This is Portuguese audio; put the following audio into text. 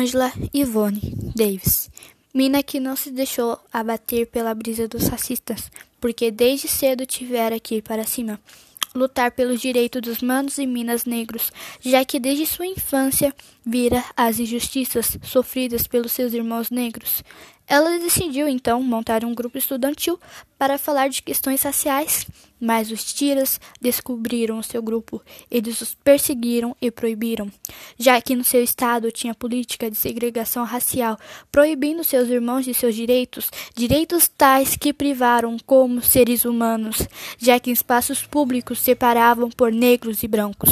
Angela Yvonne Davis. Mina que não se deixou abater pela brisa dos racistas, porque desde cedo tivera que ir para cima, lutar pelos direitos dos manos e minas negros, já que desde sua infância vira as injustiças sofridas pelos seus irmãos negros. Ela decidiu então montar um grupo estudantil para falar de questões raciais, mas os tiras descobriram o seu grupo. Eles os perseguiram e proibiram, já que no seu estado tinha política de segregação racial, proibindo seus irmãos de seus direitos, direitos tais que privaram como seres humanos, já que em espaços públicos separavam por negros e brancos.